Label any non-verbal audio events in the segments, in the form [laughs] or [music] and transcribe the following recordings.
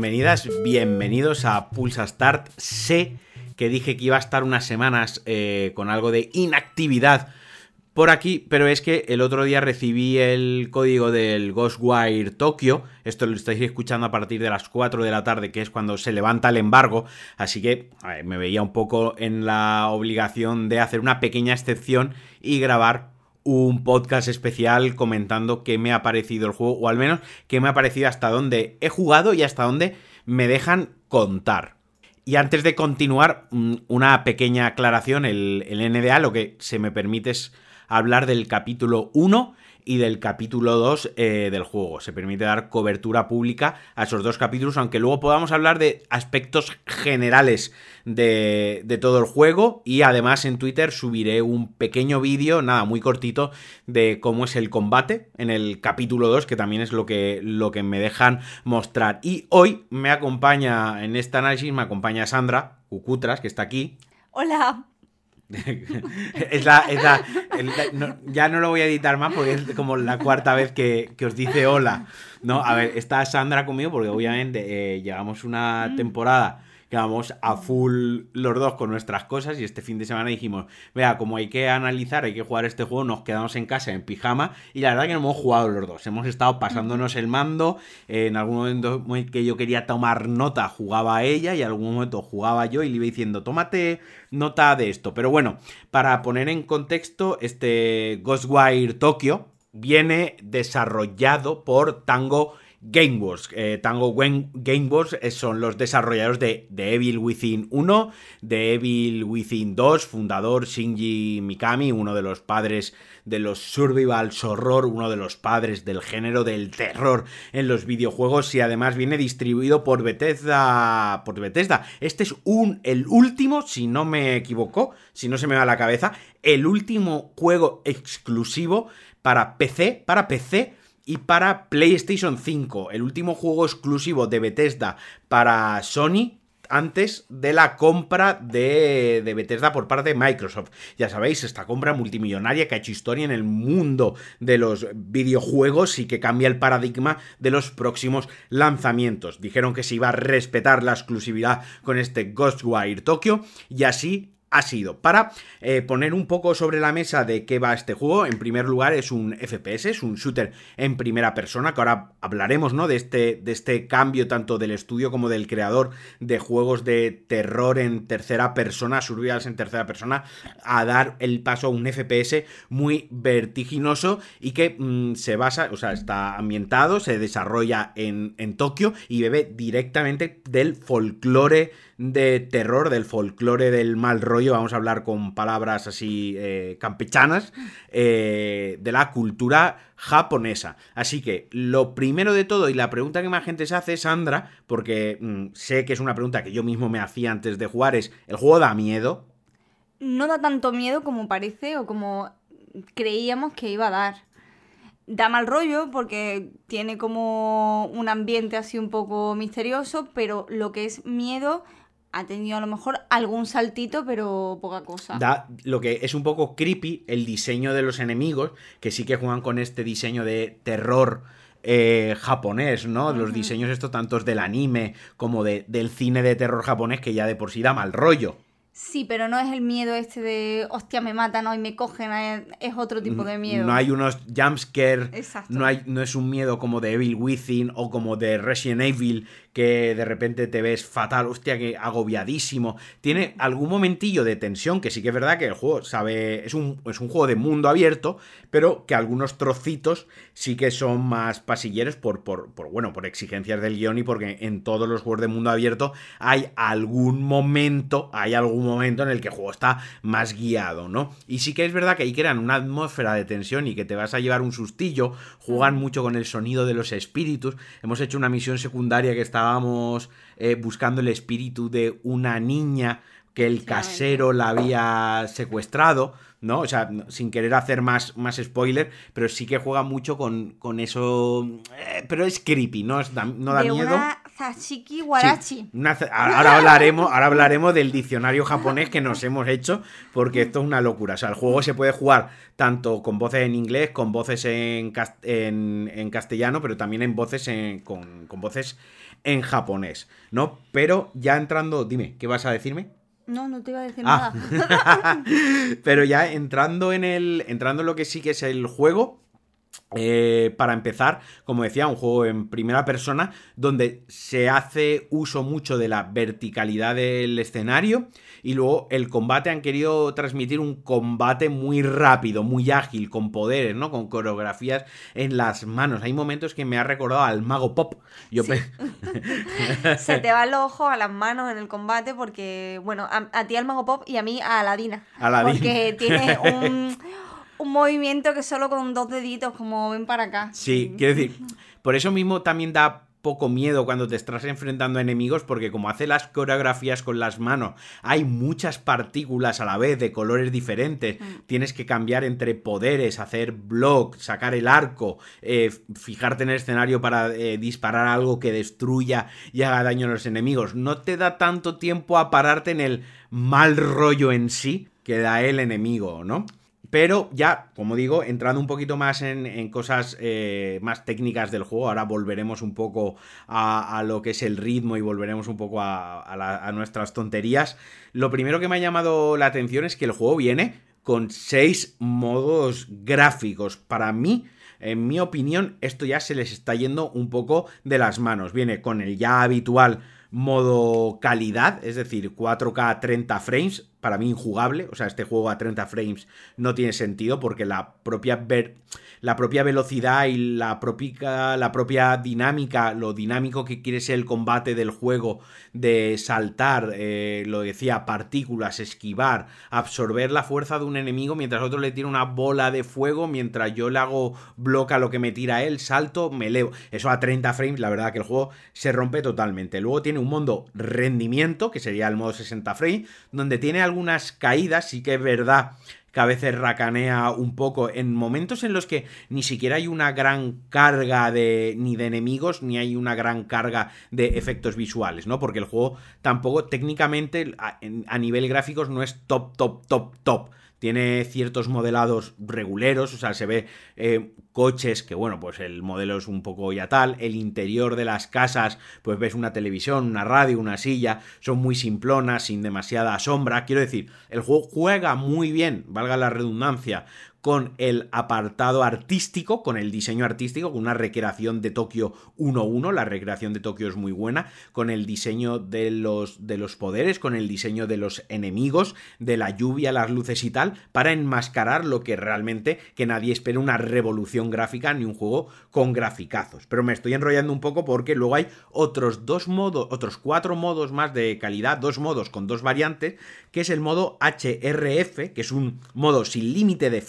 Bienvenidas, bienvenidos a Pulsa Start. Sé que dije que iba a estar unas semanas eh, con algo de inactividad por aquí, pero es que el otro día recibí el código del Ghostwire Tokyo. Esto lo estáis escuchando a partir de las 4 de la tarde, que es cuando se levanta el embargo. Así que me veía un poco en la obligación de hacer una pequeña excepción y grabar un podcast especial comentando qué me ha parecido el juego, o al menos qué me ha parecido hasta dónde he jugado y hasta dónde me dejan contar. Y antes de continuar, mm, una pequeña aclaración, el, el NDA lo que se me permite es hablar del capítulo 1 y del capítulo 2 eh, del juego. Se permite dar cobertura pública a esos dos capítulos, aunque luego podamos hablar de aspectos generales de, todo el juego. Y además en Twitter subiré un pequeño vídeo, nada, muy cortito, de cómo es el combate en el capítulo 2, que también es lo que, lo que me dejan mostrar. Y hoy me acompaña, en este análisis, me acompaña Sandra Cucutras, que está aquí. Hola. [laughs] es la, ya no lo voy a editar más porque es como la cuarta vez que, os dice hola. No, a ver, está Sandra conmigo porque obviamente eh, llevamos una mm. temporada que vamos a full los dos con nuestras cosas y este fin de semana dijimos, vea, como hay que analizar, hay que jugar este juego, nos quedamos en casa en pijama y la verdad que no hemos jugado los dos, hemos estado pasándonos el mando, en algún momento que yo quería tomar nota jugaba ella y en algún momento jugaba yo y le iba diciendo, tómate nota de esto, pero bueno, para poner en contexto, este Ghostwire Tokyo viene desarrollado por Tango Gameworks. Eh, Tango Gameworks eh, son los desarrolladores de, The Evil Within 1, de Evil Within 2, fundador Shinji Mikami, uno de los padres de los survival horror, uno de los padres del género del terror en los videojuegos y además viene distribuido por Bethesda, por Bethesda. Este es un el último, si no me equivoco, si no se me va la cabeza, el último juego exclusivo para PC, para PC y para PlayStation 5, el último juego exclusivo de Bethesda para Sony antes de la compra de, de, Bethesda por parte de Microsoft. Ya sabéis, esta compra multimillonaria que ha hecho historia en el mundo de los videojuegos y que cambia el paradigma de los próximos lanzamientos. Dijeron que se iba a respetar la exclusividad con este Ghostwire Tokyo y así ha sido para eh, poner un poco sobre la mesa de qué va este juego. En primer lugar, es un FPS, es un shooter en primera persona, que ahora hablaremos, ¿no? De este, de este cambio tanto del estudio como del creador de juegos de terror en tercera persona, survivals en tercera persona, a dar el paso a un FPS muy vertiginoso y que mm, se basa, o sea, está ambientado, se desarrolla en, en Tokio y bebe directamente del folclore de terror, del folclore del mal rollo, vamos a hablar con palabras así eh, campechanas, eh, de la cultura japonesa. Así que lo primero de todo y la pregunta que más gente se hace, Sandra, porque mm, sé que es una pregunta que yo mismo me hacía antes de jugar, es, ¿el juego da miedo? No da tanto miedo como parece o como creíamos que iba a dar da mal rollo porque tiene como un ambiente así un poco misterioso, pero lo que es miedo ha tenido a lo mejor algún saltito, pero poca cosa. Da lo que es un poco creepy el diseño de los enemigos, que sí que juegan con este diseño de terror. Eh, japonés, ¿no? Los diseños estos tantos del anime como de, del cine de terror japonés que ya de por sí da mal rollo. Sí, pero no es el miedo este de, hostia, me matan hoy me cogen, es otro tipo de miedo. No hay unos jumpscare, no, hay, no es un miedo como de Evil Within o como de Resident Evil que de repente te ves fatal, hostia, que agobiadísimo. Tiene algún momentillo de tensión, que sí que es verdad que el juego sabe, es un, es un juego de mundo abierto, pero que algunos trocitos sí que son más pasilleros por, por, por, bueno, por exigencias del guion y porque en todos los juegos de mundo abierto hay algún momento, hay algún momento en el que el juego está más guiado, ¿no? Y sí que es verdad que ahí crean una atmósfera de tensión y que te vas a llevar un sustillo, juegan mucho con el sonido de los espíritus. Hemos hecho una misión secundaria que está estábamos eh, buscando el espíritu de una niña que el casero la había secuestrado, ¿no? O sea, sin querer hacer más, más spoiler, pero sí que juega mucho con, con eso. Eh, pero es creepy, ¿no? no da de miedo. Una Zashiki Warachi. Sí, una za- ahora, hablaremos, ahora hablaremos del diccionario japonés que nos hemos hecho, porque esto es una locura. O sea, el juego se puede jugar tanto con voces en inglés, con voces en, en- en castellano, pero también en voces en- con, con voces en japonés, ¿no? Pero ya entrando, dime, ¿qué vas a decirme? No, no te iba a decir Ah. nada. [laughs] Pero ya entrando en el. Entrando en lo que sí que es el juego. Eh, para empezar, como decía, un juego en primera persona donde se hace uso mucho de la verticalidad del escenario y luego el combate han querido transmitir un combate muy rápido, muy ágil, con poderes, ¿no? Con coreografías en las manos. Hay momentos que me ha recordado al mago pop. Yo [laughs] Se te van los ojos a las manos en el combate porque, bueno, a, a ti al Mago Pop y a mí a Aladina. Aladín. Porque tiene [laughs] un, un movimiento que solo con dos deditos, como ven para acá. Sí, quiero decir, por eso mismo también da poco miedo cuando te estás enfrentando a enemigos, porque como hace las coreografías con las manos, hay muchas partículas a la vez de colores diferentes, tienes que cambiar entre poderes, hacer block, sacar el arco, eh, fijarte en el escenario para eh, disparar algo que destruya y haga daño a los enemigos. No te da tanto tiempo a pararte en el mal rollo en sí que da el enemigo, ¿no? Pero ya, como digo, entrando un poquito más en, cosas eh, más técnicas del juego, ahora volveremos un poco a, lo que es el ritmo y volveremos un poco a, a nuestras tonterías. Lo primero que me ha llamado la atención es que el juego viene con seis modos gráficos. Para mí, en mi opinión, esto ya se les está yendo un poco de las manos. Viene con el ya habitual modo calidad, es decir, 4K 30 frames, para mí injugable, o sea, este juego a 30 frames no tiene sentido porque la propia la propia velocidad y la propia, la propia dinámica, lo dinámico que quiere ser el combate del juego, de saltar, eh, lo decía, partículas, esquivar, absorber la fuerza de un enemigo mientras otro le tira una bola de fuego, mientras yo le hago bloca lo que me tira él, salto, me elevo. Eso a 30 frames, la verdad que el juego se rompe totalmente. Luego tiene un modo rendimiento, que sería el modo 60 frames, donde tiene algunas caídas, sí que es verdad que a veces racanea un poco en momentos en los que ni siquiera hay una gran carga de ni de enemigos ni hay una gran carga de efectos visuales, ¿no? Porque el juego tampoco técnicamente a, nivel gráficos no es top, top, top, top. Tiene ciertos modelados reguleros, o sea, se ve eh, coches que, bueno, pues el modelo es un poco ya tal. El interior de las casas, pues ves una televisión, una radio, una silla, son muy simplonas, sin demasiada sombra. Quiero decir, el juego juega muy bien, valga la redundancia, con el apartado artístico, con el diseño artístico, con una recreación de Tokio 1-1, la recreación de Tokio es muy buena, con el diseño de los, de los poderes, con el diseño de los enemigos, de la lluvia, las luces y tal, para enmascarar lo que realmente que nadie espera una revolución gráfica ni un juego con graficazos. Pero me estoy enrollando un poco porque luego hay otros dos modos, otros cuatro modos más de calidad, dos modos con dos variantes, que es el modo HRF, que es un modo sin límite de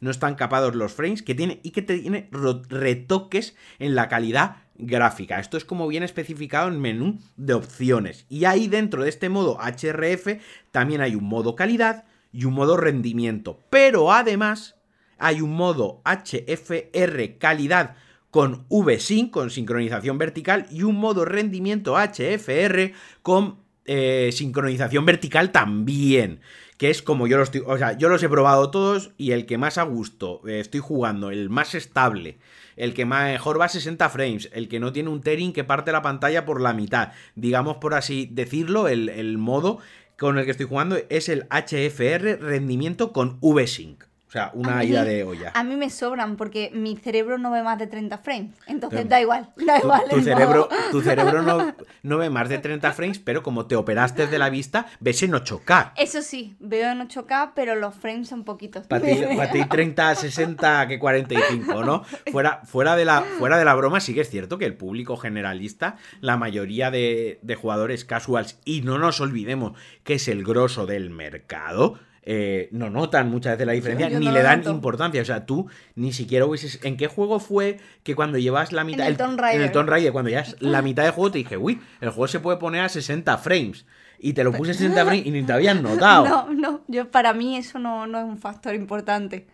no están capados los frames, que tiene y que tiene retoques en la calidad gráfica. Esto es como bien especificado en menú de opciones. Y ahí dentro de este modo HRF también hay un modo calidad y un modo rendimiento. Pero además hay un modo HFR calidad con VSync, con sincronización vertical, y un modo rendimiento HFR con eh, sincronización vertical también. Que es como yo los estoy. O sea, yo los he probado todos y el que más a gusto eh, estoy jugando, el más estable, el que mejor va a 60 frames, el que no tiene un tearing que parte la pantalla por la mitad. Digamos por así decirlo, el, el modo con el que estoy jugando es el HFR rendimiento con VSync. O sea, una mí- ida de olla. A mí me sobran porque mi cerebro no ve más de 30 frames. Entonces Pero- da igual, [laughs] da igual. tu cerebro, tu cerebro no, no ve más de 30 frames, pero como te operaste de la vista, ves en 8K. Eso sí, veo en 8K, pero los frames son poquitos. Para ti, pa' ti [laughs] 30, 60, que 45, ¿no? Fuera, fuera, de la, fuera de la broma, sí que es cierto que el público generalista, la mayoría de, de jugadores casuals, y no nos olvidemos que es el grosso del mercado, eh, no notan muchas veces la diferencia, ni no le dan noto. importancia. O sea, tú ni siquiera hubieses. ¿En qué juego fue que cuando llevas la mitad. el Tomb Raider. En el Tomb Raider, cuando llevas la mitad del juego, te dije, uy, el juego se puede poner a 60 frames. Y te lo puse a 60 [laughs] frames y ni te habían notado. [laughs] No, no, yo para mí eso no, no es un factor importante.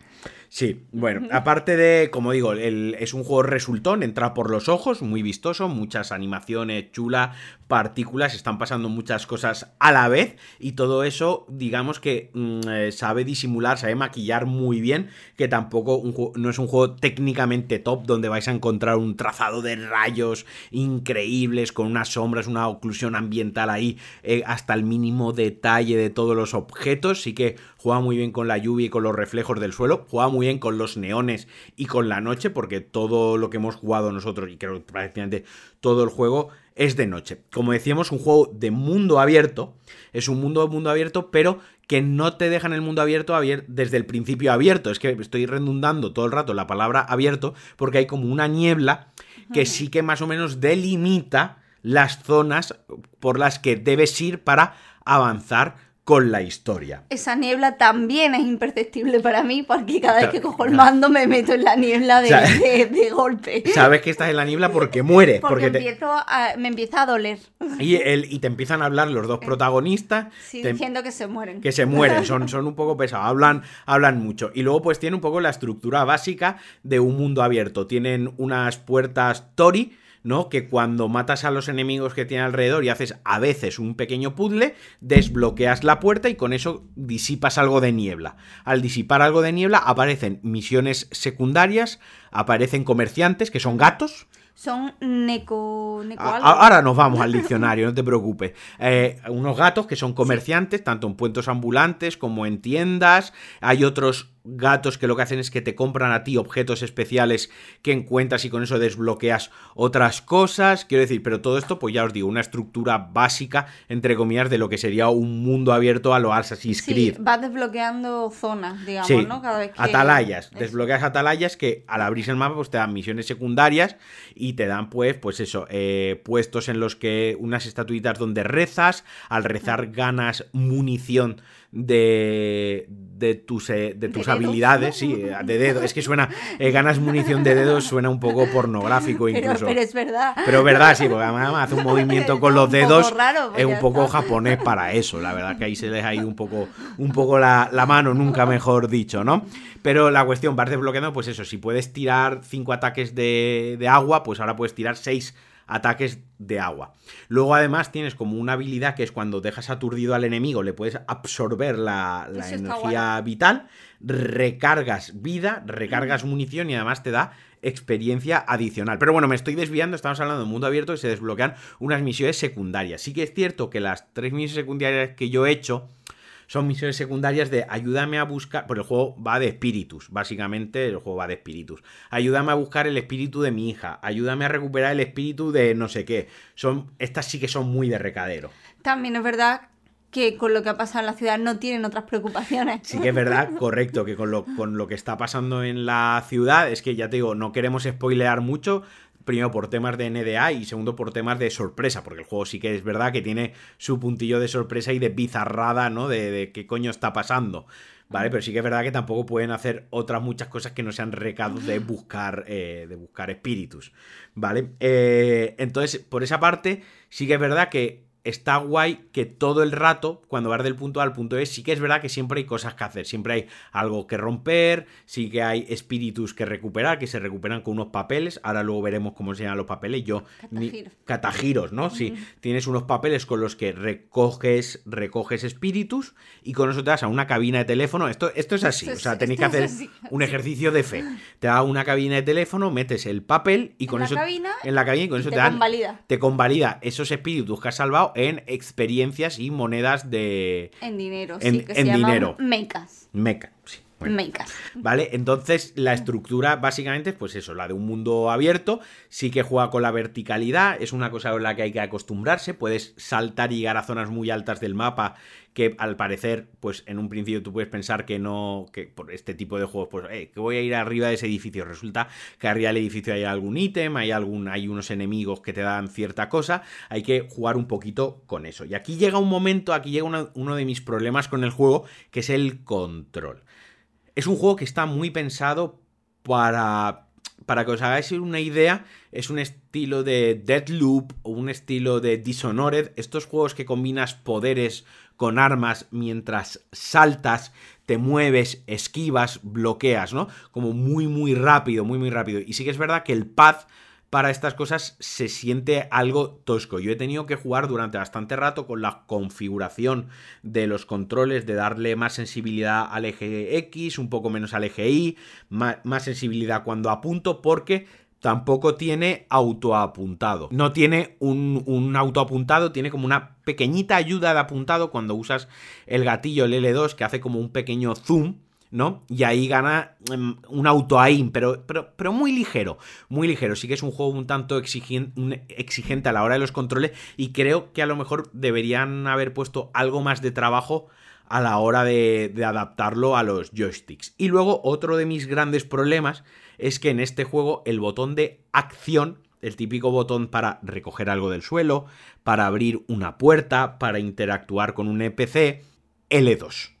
Sí, bueno, aparte de, como digo, el- es un juego resultón, entra por los ojos, muy vistoso, muchas animaciones chulas, partículas, están pasando muchas cosas a la vez y todo eso, digamos que mm, eh, sabe disimular, sabe maquillar muy bien, que tampoco no es un juego técnicamente top donde vais a encontrar un trazado de rayos increíbles con unas sombras, una oclusión ambiental ahí eh, hasta el mínimo detalle de todos los objetos, sí que juega muy bien con la lluvia y con los reflejos del suelo, juega muy bien con los neones y con la noche, porque todo lo que hemos jugado nosotros, y creo que prácticamente todo el juego, es de noche. Como decíamos, un juego de mundo abierto, es un mundo mundo abierto, pero que no te dejan el mundo abierto abier- desde el principio abierto. Es que estoy redundando todo el rato la palabra abierto, porque hay como una niebla que sí que más o menos delimita las zonas por las que debes ir para avanzar con la historia. Esa niebla también es imperceptible para mí porque cada vez que cojo el mando me meto en la niebla [laughs] de, golpe. Sabes que estás en la niebla porque mueres, Porque, porque te- empiezo a- me empieza a doler. y, el- y te empiezan a hablar los dos protagonistas Sí, te- diciendo que se mueren. que se mueren, [laughs] son, son un poco pesados, hablan, hablan mucho. Y luego pues tiene un poco la estructura básica de un mundo abierto. Tienen unas puertas Tori, ¿no? Que cuando matas a los enemigos que tiene alrededor y haces a veces un pequeño puzzle, desbloqueas la puerta y con eso disipas algo de niebla. Al disipar algo de niebla aparecen misiones secundarias, aparecen comerciantes que son gatos. Son neco... algo. Ahora nos vamos al diccionario, no te preocupes. Eh, unos gatos que son comerciantes, tanto en puestos ambulantes como en tiendas. Hay otros gatos que lo que hacen es que te compran a ti objetos especiales que encuentras y con eso desbloqueas otras cosas. Quiero decir, pero todo esto, pues ya os digo, una estructura básica, entre comillas, de lo que sería un mundo abierto a lo Assassin's Sí, Creed. vas desbloqueando zonas, digamos, Sí, ¿no? Cada vez que... atalayas. Desbloqueas atalayas que al abrirse el mapa pues te dan misiones secundarias y te dan pues, pues eso, eh, puestos en los que unas estatuitas donde rezas, al rezar ganas munición de, de tus, eh, de tus habilidades, sí, [laughs] de dedos. Es que suena, eh, ganas munición de dedos suena un poco pornográfico incluso. pero es verdad. Pero es verdad, sí, porque además hace un [laughs] movimiento con los dedos. raro, pues es un poco está. japonés para eso. La verdad que ahí se les ha ido un poco, un poco la, la mano, nunca mejor dicho, ¿no? Pero la cuestión, vas desbloqueando, pues eso, si puedes tirar cinco ataques de, de agua, pues ahora puedes tirar seis ataques de agua. Luego además tienes como una habilidad que es cuando dejas aturdido al enemigo, le puedes absorber la, energía vital, recargas vida, recargas munición y además te da experiencia adicional. Pero bueno, me estoy desviando, estamos hablando de un mundo abierto y se desbloquean unas misiones secundarias. Sí que es cierto que las tres misiones secundarias que yo he hecho son misiones secundarias de ayúdame a buscar, porque el juego va de espíritus, básicamente el juego va de espíritus. Ayúdame a buscar el espíritu de mi hija, ayúdame a recuperar el espíritu de no sé qué. Son estas sí que son muy de recadero. También es verdad que con lo que ha pasado en la ciudad no tienen otras preocupaciones. Sí que es verdad, [laughs] correcto, que con lo, con lo que está pasando en la ciudad, es que ya te digo, no queremos spoilear mucho, primero por temas de NDA y segundo por temas de sorpresa, porque el juego sí que es verdad que tiene su puntillo de sorpresa y de bizarrada, ¿no? De, qué coño está pasando. ¿Vale? Pero sí que es verdad que tampoco pueden hacer otras muchas cosas que no sean recados de buscar, eh, de buscar espíritus. ¿Vale? Eh, entonces, por esa parte, sí que es verdad que está guay que todo el rato, cuando vas del punto A al punto B, sí que es verdad que siempre hay cosas que hacer, siempre hay algo que romper, sí que hay espíritus que recuperar, que se recuperan con unos papeles, ahora luego veremos cómo se llaman los papeles, yo... ni- Catagiros. ¿no? Sí, tienes unos papeles con los que recoges, recoges espíritus y con eso te vas a una cabina de teléfono, esto, esto es así, Esto o sea, [laughs] tenéis que hacer así. un ejercicio de fe, te da una cabina de teléfono, metes el papel y En con la eso... cabina en la cabina y con y eso te te dan convalida. te convalida esos espíritus que has salvado en experiencias y monedas de En dinero, En- sí, que en se dinero. mecas. meca. Sí, bueno. ¿Vale? Entonces, la estructura básicamente es pues eso, la de un mundo abierto, sí que juega con la verticalidad, es una cosa en la que hay que acostumbrarse, puedes saltar y llegar a zonas muy altas del mapa que al parecer, pues en un principio tú puedes pensar que no, que por este tipo de juegos, pues, eh, que voy a ir arriba de ese edificio, resulta que arriba del edificio hay algún ítem, hay, algún, hay unos enemigos que te dan cierta cosa, hay que jugar un poquito con eso. Y aquí llega un momento, aquí llega una- uno de mis problemas con el juego, que es el control. Es un juego que está muy pensado para para que os hagáis una idea, es un estilo de Deadloop o un estilo de Dishonored, estos juegos que combinas poderes con armas mientras saltas, te mueves, esquivas, bloqueas, ¿no? Como muy, muy rápido, muy, muy rápido. Y sí que es verdad que el pad para estas cosas se siente algo tosco. Yo he tenido que jugar durante bastante rato con la configuración de los controles, de darle más sensibilidad al eje X, un poco menos al eje Y, más, sensibilidad cuando apunto, porque tampoco tiene autoapuntado. No tiene un, un autoapuntado, tiene como una pequeñita ayuda de apuntado cuando usas el gatillo, el L2, que hace como un pequeño zoom. ¿No? Y ahí gana em, un auto aim, pero, pero, pero, muy ligero, muy ligero. Sí que es un juego un tanto exigente a la hora de los controles y creo que a lo mejor deberían haber puesto algo más de trabajo a la hora de, de adaptarlo a los joysticks. Y luego otro de mis grandes problemas es que en este juego el botón de acción, el típico botón para recoger algo del suelo, para abrir una puerta, para interactuar con un NPC, L2.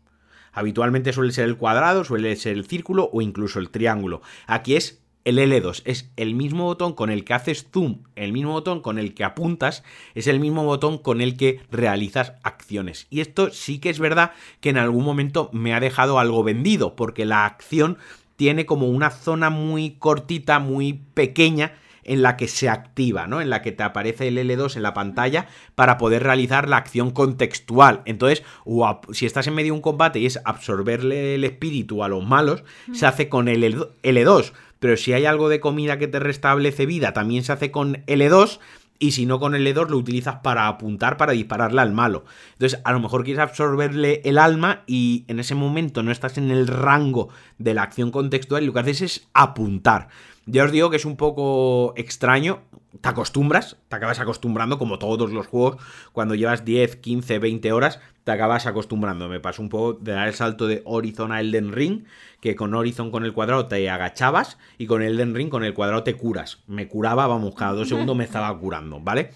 Habitualmente suele ser el cuadrado, suele ser el círculo o incluso el triángulo. Aquí es el L2 es el mismo botón con el que haces zoom, el mismo botón con el que apuntas, es el mismo botón con el que realizas acciones. Y esto sí que es verdad que en algún momento me ha dejado algo vendido, porque la acción tiene como una zona muy cortita, muy pequeña en la que se activa, ¿no? En la que te aparece el L2 en la pantalla para poder realizar la acción contextual. Entonces, o si estás en medio de un combate y es absorberle el espíritu a los malos, se hace con el L2. Pero si hay algo de comida que te restablece vida, también se hace con L2 y si no con el L2 lo utilizas para apuntar, para dispararle al malo. Entonces, a lo mejor quieres absorberle el alma y en ese momento no estás en el rango de la acción contextual y lo que haces es apuntar. Ya os digo que es un poco extraño, te acostumbras, te acabas acostumbrando como todos los juegos, cuando llevas 10, 15, 20 horas, te acabas acostumbrando. Me pasó un poco de dar el salto de Horizon a Elden Ring, que con Horizon con el cuadrado te agachabas y con Elden Ring con el cuadrado te curas. Me curaba, vamos, cada dos segundos me estaba curando, ¿vale?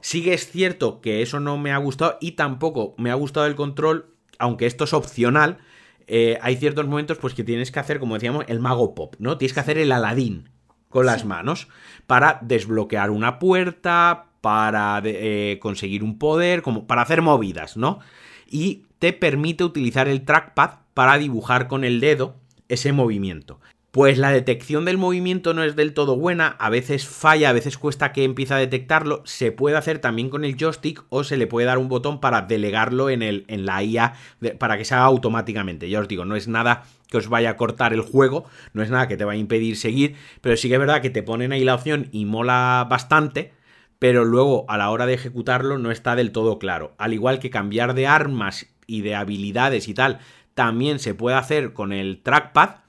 Sí que es cierto que eso no me ha gustado y tampoco me ha gustado el control, aunque esto es opcional. Eh, hay ciertos momentos pues que tienes que hacer, como decíamos, el mago pop, ¿no? Tienes que hacer el Aladín con las manos para desbloquear una puerta, para eh, conseguir un poder, como para hacer movidas, ¿no? Y te permite utilizar el trackpad para dibujar con el dedo ese movimiento. Pues la detección del movimiento no es del todo buena, a veces falla, a veces cuesta que empiece a detectarlo, se puede hacer también con el joystick o se le puede dar un botón para delegarlo en, el, en la IA para que se haga automáticamente. Ya os digo, no es nada que os vaya a cortar el juego, no es nada que te vaya a impedir seguir, pero sí que es verdad que te ponen ahí la opción y mola bastante, pero luego a la hora de ejecutarlo no está del todo claro. Al igual que cambiar de armas y de habilidades y tal, también se puede hacer con el trackpad,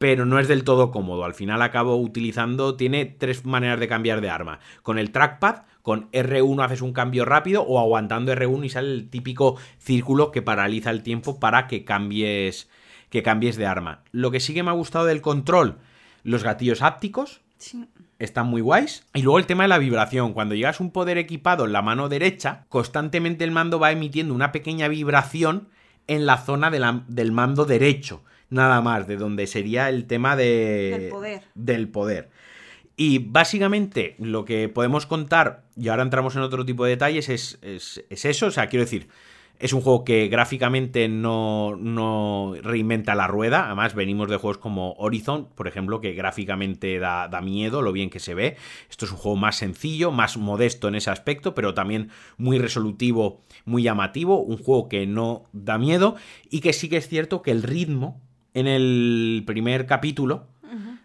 pero no es del todo cómodo. Al final acabo utilizando, tiene tres maneras de cambiar de arma. Con el trackpad, con R1 haces un cambio rápido o aguantando R1 y sale el típico círculo que paraliza el tiempo para que cambies, que cambies de arma. Lo que sí que me ha gustado del control, los gatillos ápticos. Están muy guays. Y luego el tema de la vibración. Cuando llegas un poder equipado en la mano derecha, constantemente el mando va emitiendo una pequeña vibración en la zona del mando derecho nada más, de donde sería el tema de, del poder. Del poder. Y básicamente lo que podemos contar, y ahora entramos en otro tipo de detalles, es, es, es eso, o sea, quiero decir, es un juego que gráficamente no, no, reinventa la rueda. Además, venimos de juegos como Horizon, por ejemplo, que gráficamente da, da, miedo lo bien que se ve. Esto es un juego más sencillo, más modesto en ese aspecto, pero también muy resolutivo, muy llamativo. Un juego que no da miedo y que sí que es cierto que el ritmo en el primer capítulo,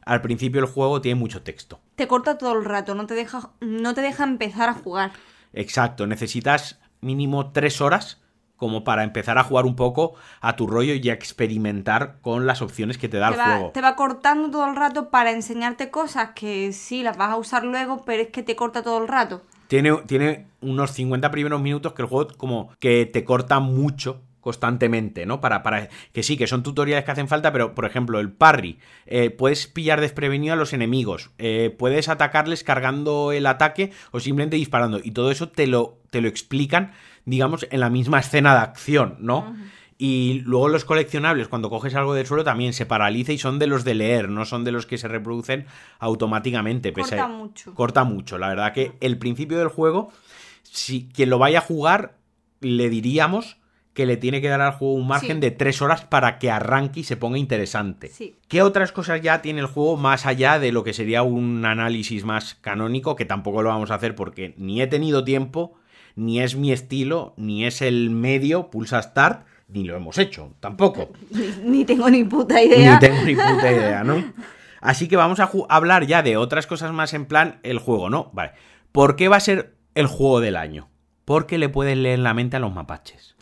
al principio el juego tiene mucho texto. Te corta todo el rato, no te deja, no te deja empezar a jugar. Exacto, necesitas mínimo tres horas como para empezar a jugar un poco a tu rollo y a experimentar con las opciones que te da el juego. Te va cortando todo el rato para enseñarte cosas que sí las vas a usar luego, pero es que te corta todo el rato. Tiene, tiene unos 50 primeros minutos que el juego como que te corta mucho constantemente, ¿no? Para, para que sí, que son tutoriales que hacen falta, pero por ejemplo, el parry, eh, puedes pillar desprevenido a los enemigos, eh, puedes atacarles cargando el ataque o simplemente disparando, y todo eso te lo, te lo explican, digamos, en la misma [laughs] escena de acción, ¿no? Y luego los coleccionables, cuando coges algo del suelo, también se paraliza y son de los de leer, no son de los que se reproducen automáticamente. pese- Corta mucho. Corta mucho. La verdad que el principio del juego, si quien lo vaya a jugar, le diríamos que le tiene que dar al juego un margen Sí. de tres horas para que arranque y se ponga interesante. Sí. ¿Qué otras cosas ya tiene el juego más allá de lo que sería un análisis más canónico? Que tampoco lo vamos a hacer porque ni he tenido tiempo, ni es mi estilo, ni es el medio, pulsa start, ni lo hemos hecho, tampoco. [laughs] Ni, ni tengo ni puta idea. Ni tengo ni puta idea, ¿no? [laughs] Así que vamos a hablar ya de otras cosas más en plan el juego, ¿no? Vale. ¿Por qué va a ser el juego del año? Porque le puedes leer la mente a los mapaches.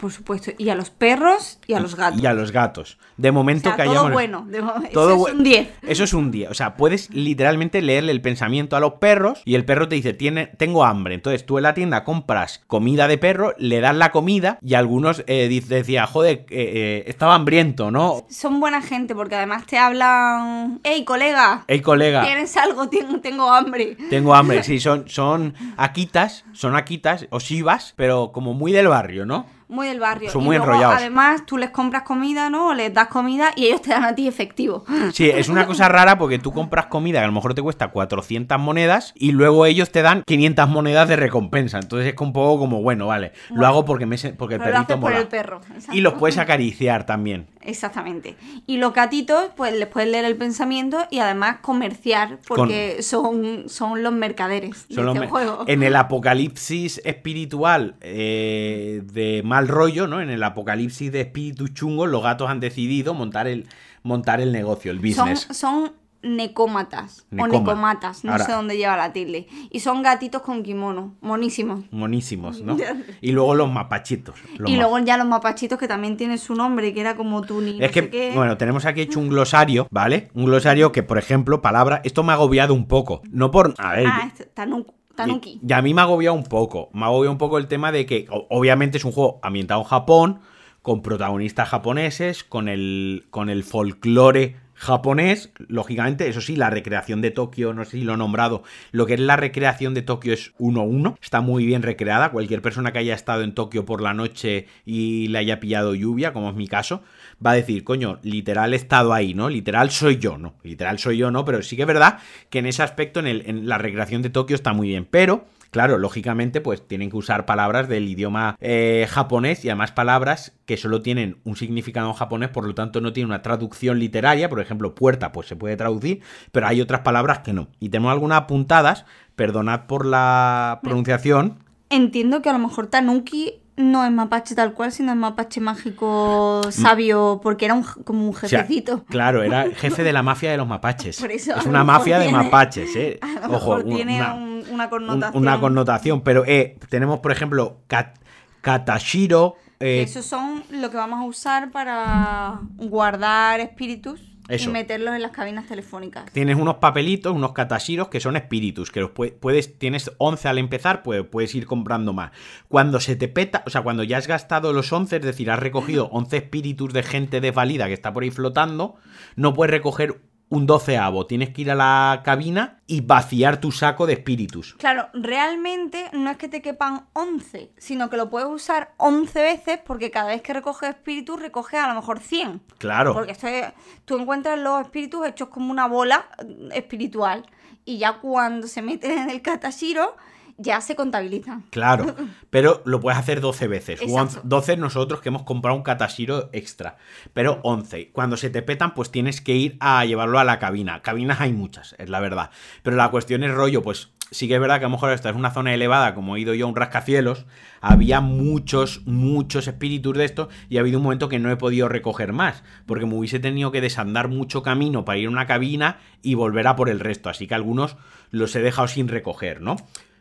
Por supuesto. Y a los perros y a los gatos. Y a los gatos. De momento O sea, que todo bueno. de mo- Todo eso es un 10. Eso es un día. O sea, puedes literalmente leerle el pensamiento a los perros y el perro te dice, Tiene, tengo hambre. Entonces tú en la tienda compras comida de perro, le das la comida y algunos eh, dice- decía, joder, eh, eh, estaba hambriento, ¿no? Son buena gente porque además te hablan. ¡Ey, colega! Hey, colega. ¿Tienes algo? Tengo, tengo hambre. Tengo hambre, [laughs] sí, son, son akitas, son akitas o shivas, pero como muy del barrio, ¿no? Muy del barrio. Son Y muy luego, enrollados. Además, tú les compras comida, ¿no? O les das comida y ellos te dan a ti efectivo. [laughs] Sí, es una cosa rara porque tú compras comida que a lo mejor te cuesta 400 monedas y luego ellos te dan 500 monedas de recompensa. Entonces es un poco como, bueno, vale, lo hago porque, me, porque el perrito haces por mola. el perro. exacto. Y los puedes acariciar también. Exactamente. Y los gatitos, pues les puedes leer el pensamiento y además comerciar porque son, son los mercaderes Son de los este me- juego. En el apocalipsis espiritual eh, de mal rollo, ¿no? En el apocalipsis de espíritus chungos, los gatos han decidido montar el, montar el negocio, el Son, business. son necómatas o Necoma. necomatas, no Ahora- sé dónde lleva la tilde. Y son gatitos con kimono, monísimos. Monísimos, ¿no? Y luego los mapachitos. los y luego ya los mapachitos que también tienen su nombre, que era como Tuni. no Es que, sé qué. bueno, tenemos aquí hecho un glosario, ¿vale? Un glosario que, por ejemplo, palabra. Esto me ha agobiado un poco. No por. A ver. ah, este, Tanuki. Tanuki. Y, a mí me ha agobiado un poco. Me ha agobiado un poco el tema de que, obviamente, es un juego ambientado en Japón, con protagonistas japoneses, con el, con el folclore japonés. Lógicamente, eso sí, la recreación de Tokio, no sé si lo he nombrado. Lo que es la recreación de Tokio es 1-1. Está muy bien recreada. Cualquier persona que haya estado en Tokio por la noche y le haya pillado lluvia, como es mi caso, va a decir, coño, literal he estado ahí, ¿no? Literal soy yo, ¿no? Literal soy yo, ¿no? Pero sí que es verdad que en ese aspecto, en, el- en la recreación de Tokio está muy bien. Pero, claro, lógicamente, pues tienen que usar palabras del idioma eh, japonés y además palabras que solo tienen un significado en japonés, por lo tanto no tiene una traducción literaria. Por ejemplo, puerta, pues se puede traducir, pero hay otras palabras que no. Y tenemos algunas apuntadas, perdonad por la pronunciación. Entiendo que a lo mejor Tanuki no es mapache tal cual, sino es mapache mágico sabio, porque era un, como un O sea, jefecito. claro, era [laughs] jefe de la mafia de los mapaches. Por eso, a es una mafia de mapaches, ¿eh? A lo Ojo, mejor tiene una, un- una un- connotación. una connotación. Pero eh, tenemos, por ejemplo, Kat- Katashiro. eh, Esos son lo que vamos a usar para guardar espíritus Eso. y meterlos en las cabinas telefónicas. Tienes unos papelitos, unos katashiros que son espíritus, que los pue- puedes, tienes 11 al empezar, pues puedes ir comprando más. Cuando se te peta, o sea, cuando ya has gastado los 11, es decir, has recogido 11 espíritus de gente desvalida que está por ahí flotando, no puedes recoger un doceavo, tienes que ir a la cabina y vaciar tu saco de espíritus. Claro, realmente no es que te quepan 11, sino que lo puedes usar 11 veces porque cada vez que recoges espíritus recoges a lo mejor 100. Claro. Porque esto es- tú encuentras los espíritus hechos como una bola eh, espiritual y ya cuando se meten en el katashiro ya se contabilizan. Claro, [laughs] pero lo puedes hacer 12 veces. Exacto. 11 12 nosotros que hemos comprado un Katashiro extra. Pero 11. Cuando se te petan, pues tienes que ir a llevarlo a la cabina. Cabinas hay muchas, es la verdad. Pero la cuestión es rollo, pues sí que es verdad que a lo mejor esta es una zona elevada, como he ido yo a un rascacielos, había muchos, muchos espíritus de estos y ha habido un momento que no he podido recoger más, porque me hubiese tenido que desandar mucho camino para ir a una cabina y volver a por el resto, así que algunos los he dejado sin recoger, ¿no?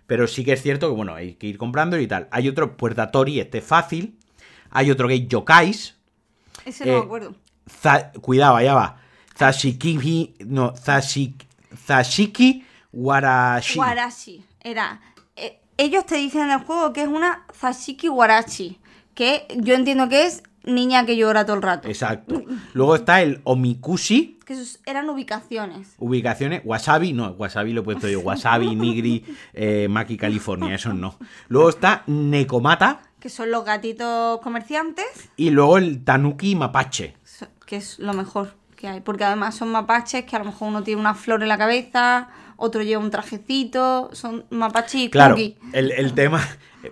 Pero sí que es cierto que, bueno, hay que ir comprando y tal. Hay otro Puertatori, este fácil. Hay otro que es Yokais. Ese no Eh, me acuerdo. Za- cuidado, allá va. Zashiki. No, Zashiki. Zashiki Warashi. Warashi. Era. eh, ellos te dicen en el juego que es una Zashiki Warashi. Que yo entiendo que es niña que llora todo el rato. Exacto. Luego está el Omikushi. Que esos eran ubicaciones. Ubicaciones, Wasabi, no, Wasabi lo he puesto yo, Wasabi, [laughs] Nigri, eh, Maki, California, eso no. Luego está Nekomata, que son los gatitos comerciantes, Y luego el Tanuki Mapache. que es lo mejor que hay. Porque además son mapaches que a lo mejor uno tiene una flor en la cabeza, otro lleva un trajecito, son mapaches y Claro, cookie. el, el [laughs] tema,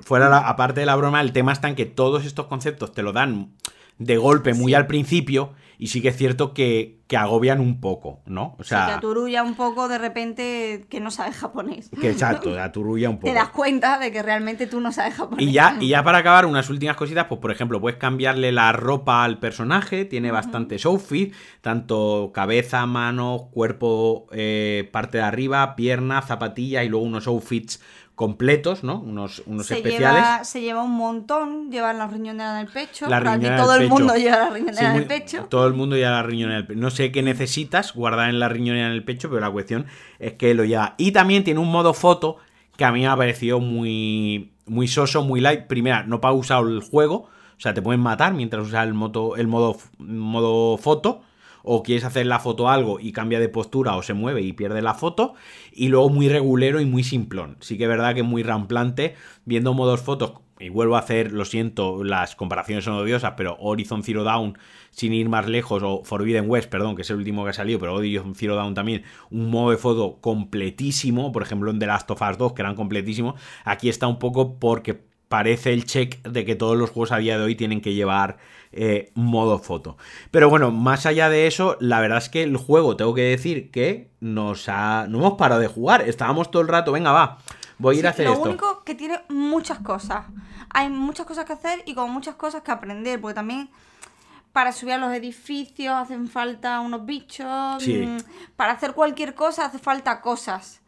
fuera la- aparte de la broma, el tema está en que todos estos conceptos te lo dan de golpe muy al principio y sí que es cierto que, que agobian un poco, ¿no? O sea, que sea, aturulla un poco de repente que no sabes japonés. que exacto, aturulla un [laughs] poco. Te das cuenta de que realmente tú no sabes japonés. Y ya, y ya para acabar, unas últimas cositas, pues por ejemplo, puedes cambiarle la ropa al personaje, tiene bastantes outfits, tanto cabeza, manos, cuerpo, eh, parte de arriba, pierna, zapatilla y luego unos outfits completos, ¿no? Unos, unos se especiales. lleva, se lleva un montón, lleva la riñonera en el pecho. La riñonera todo el pecho. mundo lleva la riñonera Sí, en el pecho. Todo el mundo lleva la riñonera en el pecho. No sé qué necesitas guardar en la riñonera en el pecho, pero la cuestión es que lo lleva. Y también tiene un modo foto que a mí me ha parecido muy, muy soso, muy light. Primera, no para usar el juego. O sea, te pueden matar mientras usas el, moto, el modo, modo foto. O quieres hacer la foto algo y cambia de postura o se mueve y pierde la foto. Y luego muy regulero y muy simplón. Sí que es verdad que muy ramplante viendo modos fotos. Y vuelvo a hacer, lo siento, las comparaciones son odiosas, pero Horizon Zero Dawn, sin ir más lejos, o Forbidden West, perdón, que es el último que ha salido, pero Horizon Zero Dawn también, un modo de foto completísimo, por ejemplo en The Last of Us 2, que eran completísimos, aquí está un poco porque parece el check de que todos los juegos a día de hoy tienen que llevar eh, modo foto. Pero bueno, más allá de eso, la verdad es que el juego, tengo que decir que nos ha... no hemos parado de jugar, estábamos todo el rato, venga, va, voy a ir Sí, a hacer lo esto. único que tiene muchas cosas. Hay muchas cosas que hacer y como muchas cosas que aprender, porque también para subir a los edificios hacen falta unos bichos, Sí. mm, para hacer cualquier cosa hace falta cosas.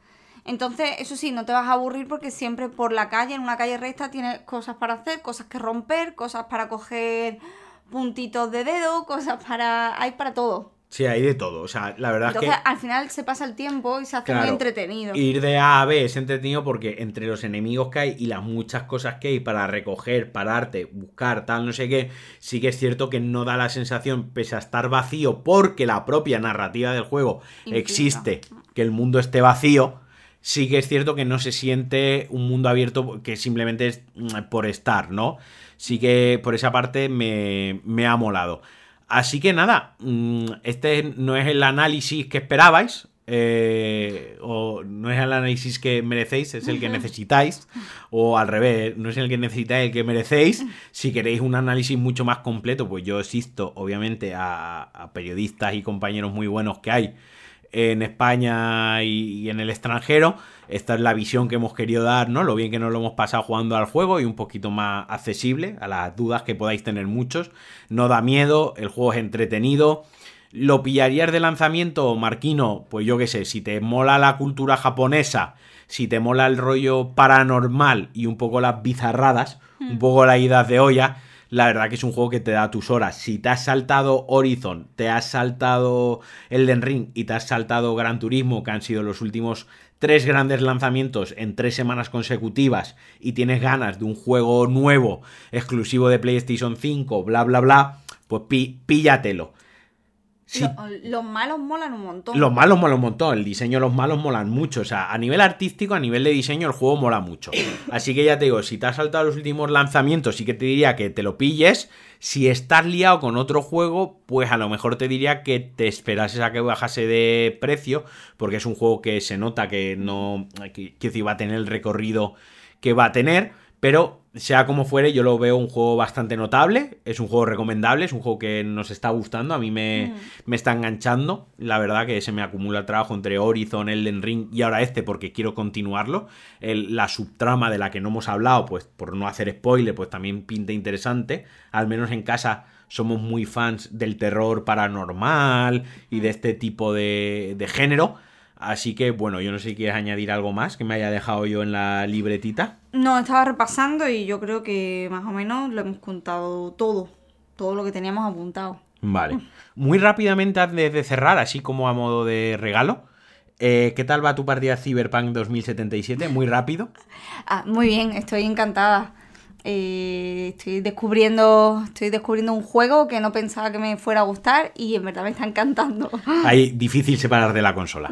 Entonces, eso sí, no te vas a aburrir porque siempre por la calle, en una calle recta, tienes cosas para hacer, cosas que romper, cosas para coger puntitos de dedo, cosas para... hay para todo. Sí, hay de todo, o sea, la verdad Entonces, es que... al final se pasa el tiempo y se hace muy entretenido. Ir de A a B es entretenido porque entre los enemigos que hay y las muchas cosas que hay para recoger, pararte, buscar, tal, no sé qué, sí que es cierto que no da la sensación, pese a estar vacío, porque la propia narrativa del juego Implica. existe, que el mundo esté vacío, sí que es cierto que no se siente un mundo abierto que simplemente es mm, por estar, ¿no? Sí que por esa parte me, me ha molado. Así que nada, mm, este no es el análisis que esperabais, eh, o no es el análisis que merecéis, es el que necesitáis, o al revés, no es el que necesitáis, el que merecéis. Si queréis un análisis mucho más completo, pues yo asisto, obviamente, a, a periodistas y compañeros muy buenos que hay en España y, y en el extranjero. Esta es la visión que hemos querido dar, ¿no? Lo bien que nos lo hemos pasado jugando al juego y un poquito más accesible a las dudas que podáis tener muchos. No da miedo, el juego es entretenido. ¿Lo pillarías de lanzamiento, Marquino? Pues yo qué sé, si te mola la cultura japonesa, si te mola el rollo paranormal y un poco las bizarradas, un poco las idas de olla, la verdad que es un juego que te da tus horas. Si te has saltado Horizon, te has saltado Elden Ring y te has saltado Gran Turismo, que han sido los últimos tres grandes lanzamientos en tres semanas consecutivas y tienes ganas de un juego nuevo, exclusivo de PlayStation 5, bla, bla, bla, pues píllatelo. Lo- los malos molan un montón. los malos molan un montón, el diseño de los malos molan mucho. O sea, a nivel artístico, a nivel de diseño, el juego mola mucho. [laughs] Así que ya te digo, si te has saltado los últimos lanzamientos, sí que te diría que te lo pilles. Si estás liado con otro juego, pues a lo mejor te diría que te esperases a que bajase de precio, porque es un juego que se nota que no. que, que va a tener el recorrido que va a tener. Pero sea como fuere, yo lo veo un juego bastante notable. Es un juego recomendable, es un juego que nos está gustando. A mí me, me está enganchando. La verdad que se me acumula el trabajo entre Horizon, Elden Ring y ahora este porque quiero continuarlo. El- la subtrama de la que no hemos hablado, pues por no hacer spoiler, pues también pinta interesante. Al menos en casa somos muy fans del terror paranormal y de este tipo de, de género. Así que bueno, yo no sé si quieres añadir algo más que me haya dejado yo en la libretita. No, estaba repasando y yo creo que más o menos lo hemos contado todo. Todo lo que teníamos apuntado. Vale. Muy rápidamente antes de cerrar, así como a modo de regalo. eh, ¿Qué tal va tu partida Cyberpunk 2077? Muy rápido. Ah, muy bien, estoy encantada. Eh, estoy descubriendo estoy descubriendo un juego que no pensaba que me fuera a gustar y en verdad me está encantando. [laughs] Ahí difícil separar de la consola.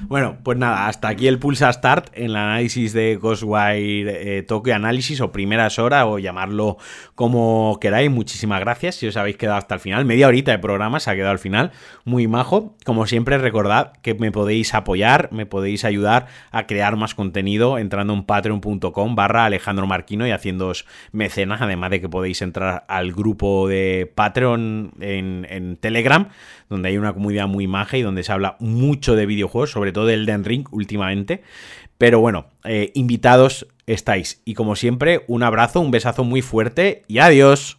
Bueno, pues nada, hasta aquí el Pulsa Start en el análisis de Ghostwire eh, Tokyo Análisis o primeras horas o llamarlo como queráis. Muchísimas gracias si os habéis quedado hasta el final. Media horita de programa se ha quedado al final. Muy majo. Como siempre, recordad que me podéis apoyar, me podéis ayudar a crear más contenido entrando en patreon.com barra Alejandro Marquino y haciéndoos mecenas, además de que podéis entrar al grupo de Patreon en, Telegram, donde hay una comunidad muy maja y donde se habla mucho de videojuegos, sobre todo del Den Ring últimamente. Pero bueno, eh, invitados estáis. Y como siempre, un abrazo, un besazo muy fuerte y adiós.